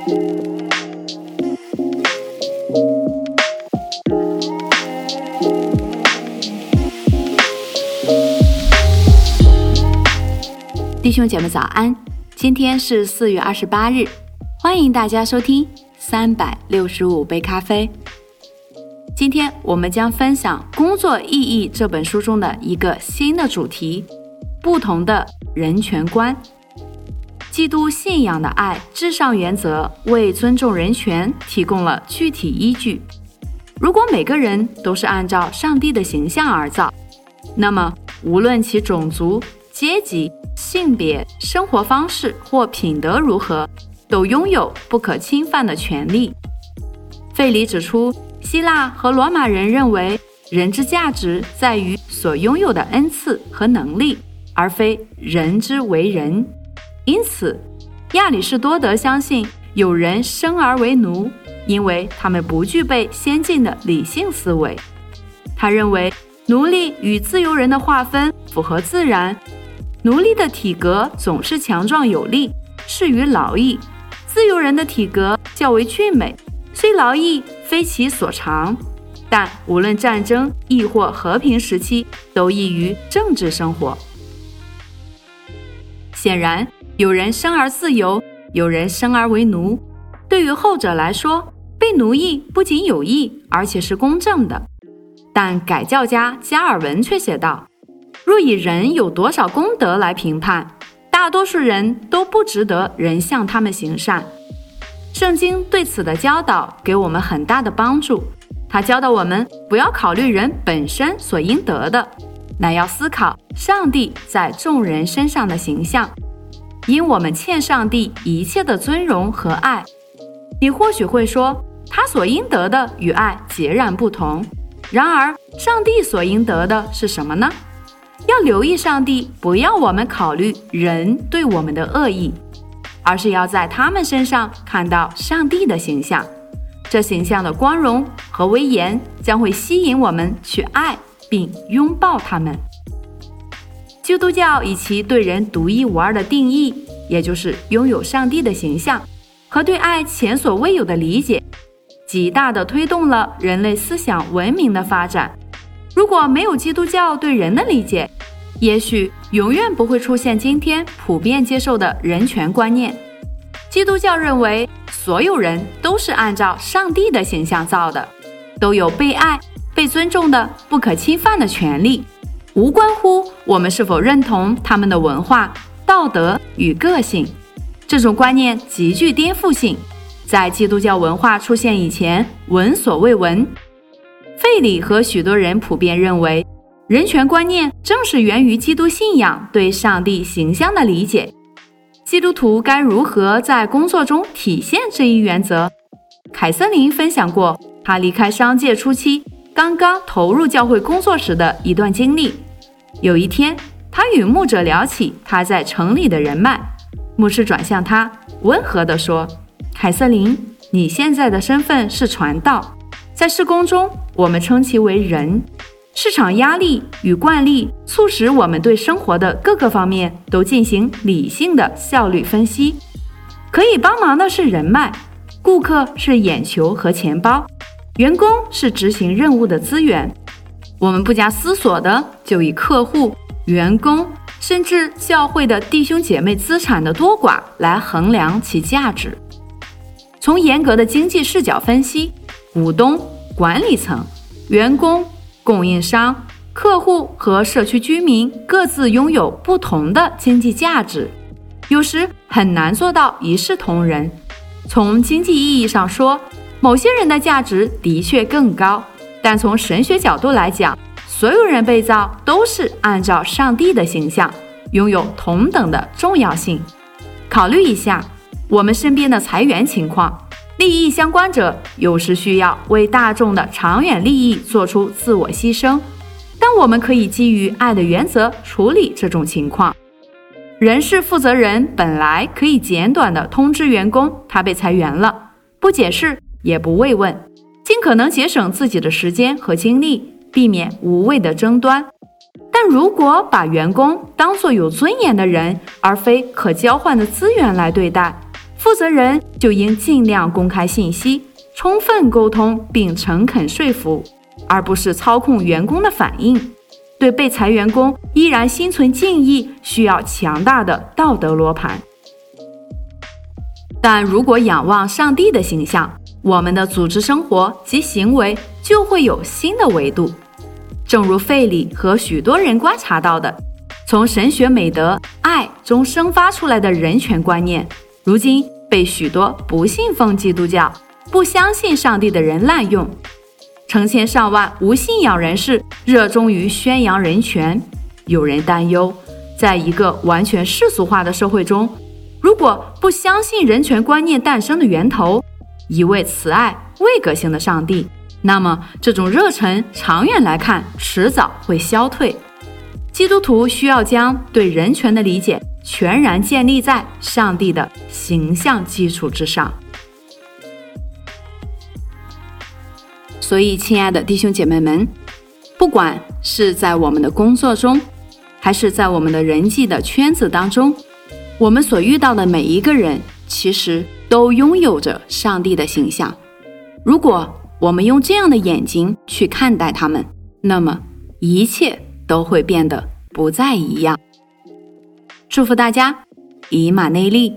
弟兄姐妹早安，今天是四月二十八日，欢迎大家收听三百六十五杯咖啡。今天我们将分享《工作意义》这本书中的一个新的主题——不同的人权观。基督信仰的爱至上原则为尊重人权提供了具体依据。如果每个人都是按照上帝的形象而造，那么无论其种族、阶级，性别、生活方式或品德如何，都拥有不可侵犯的权利。费里指出，希腊和罗马人认为人之价值在于所拥有的恩赐和能力，而非人之为人。因此，亚里士多德相信有人生而为奴，因为他们不具备先进的理性思维。他认为，奴隶与自由人的划分符合自然。奴隶的体格总是强壮有力，适于劳役；自由人的体格较为俊美，虽劳役非其所长，但无论战争亦或和平时期，都易于政治生活。显然，有人生而自由，有人生而为奴。对于后者来说，被奴役不仅有益，而且是公正的。但改教家加尔文却写道。若以人有多少功德来评判，大多数人都不值得人向他们行善。圣经对此的教导给我们很大的帮助。他教导我们不要考虑人本身所应得的，乃要思考上帝在众人身上的形象。因我们欠上帝一切的尊荣和爱。你或许会说，他所应得的与爱截然不同。然而，上帝所应得的是什么呢？要留意上帝，不要我们考虑人对我们的恶意，而是要在他们身上看到上帝的形象。这形象的光荣和威严将会吸引我们去爱并拥抱他们。基督教以其对人独一无二的定义，也就是拥有上帝的形象和对爱前所未有的理解，极大地推动了人类思想文明的发展。如果没有基督教对人的理解，也许永远不会出现今天普遍接受的人权观念。基督教认为，所有人都是按照上帝的形象造的，都有被爱、被尊重的不可侵犯的权利，无关乎我们是否认同他们的文化、道德与个性。这种观念极具颠覆性，在基督教文化出现以前闻所未闻。费里和许多人普遍认为。人权观念正是源于基督信仰对上帝形象的理解。基督徒该如何在工作中体现这一原则？凯瑟琳分享过她离开商界初期，刚刚投入教会工作时的一段经历。有一天，他与牧者聊起他在城里的人脉，牧师转向他，温和地说：“凯瑟琳，你现在的身份是传道，在施工中，我们称其为人。”市场压力与惯例促使我们对生活的各个方面都进行理性的效率分析。可以帮忙的是人脉，顾客是眼球和钱包，员工是执行任务的资源。我们不加思索的就以客户、员工，甚至教会的弟兄姐妹资产的多寡来衡量其价值。从严格的经济视角分析，股东、管理层、员工。供应商、客户和社区居民各自拥有不同的经济价值，有时很难做到一视同仁。从经济意义上说，某些人的价值的确更高，但从神学角度来讲，所有人被造都是按照上帝的形象，拥有同等的重要性。考虑一下我们身边的裁员情况。利益相关者有时需要为大众的长远利益做出自我牺牲，但我们可以基于爱的原则处理这种情况。人事负责人本来可以简短的通知员工他被裁员了，不解释也不慰问，尽可能节省自己的时间和精力，避免无谓的争端。但如果把员工当作有尊严的人，而非可交换的资源来对待，负责人就应尽量公开信息，充分沟通并诚恳说服，而不是操控员工的反应。对被裁员工依然心存敬意，需要强大的道德罗盘。但如果仰望上帝的形象，我们的组织生活及行为就会有新的维度。正如费里和许多人观察到的，从神学美德爱中生发出来的人权观念，如今被许多不信奉基督教、不相信上帝的人滥用。成千上万无信仰人士热衷于宣扬人权。有人担忧，在一个完全世俗化的社会中，如果不相信人权观念诞生的源头——一位慈爱、位格性的上帝，那么这种热忱长远来看迟早会消退。基督徒需要将对人权的理解全然建立在上帝的形象基础之上。所以，亲爱的弟兄姐妹们，不管是在我们的工作中，还是在我们的人际的圈子当中，我们所遇到的每一个人，其实都拥有着上帝的形象。如果我们用这样的眼睛去看待他们，那么一切都会变得不再一样。祝福大家，以马内利。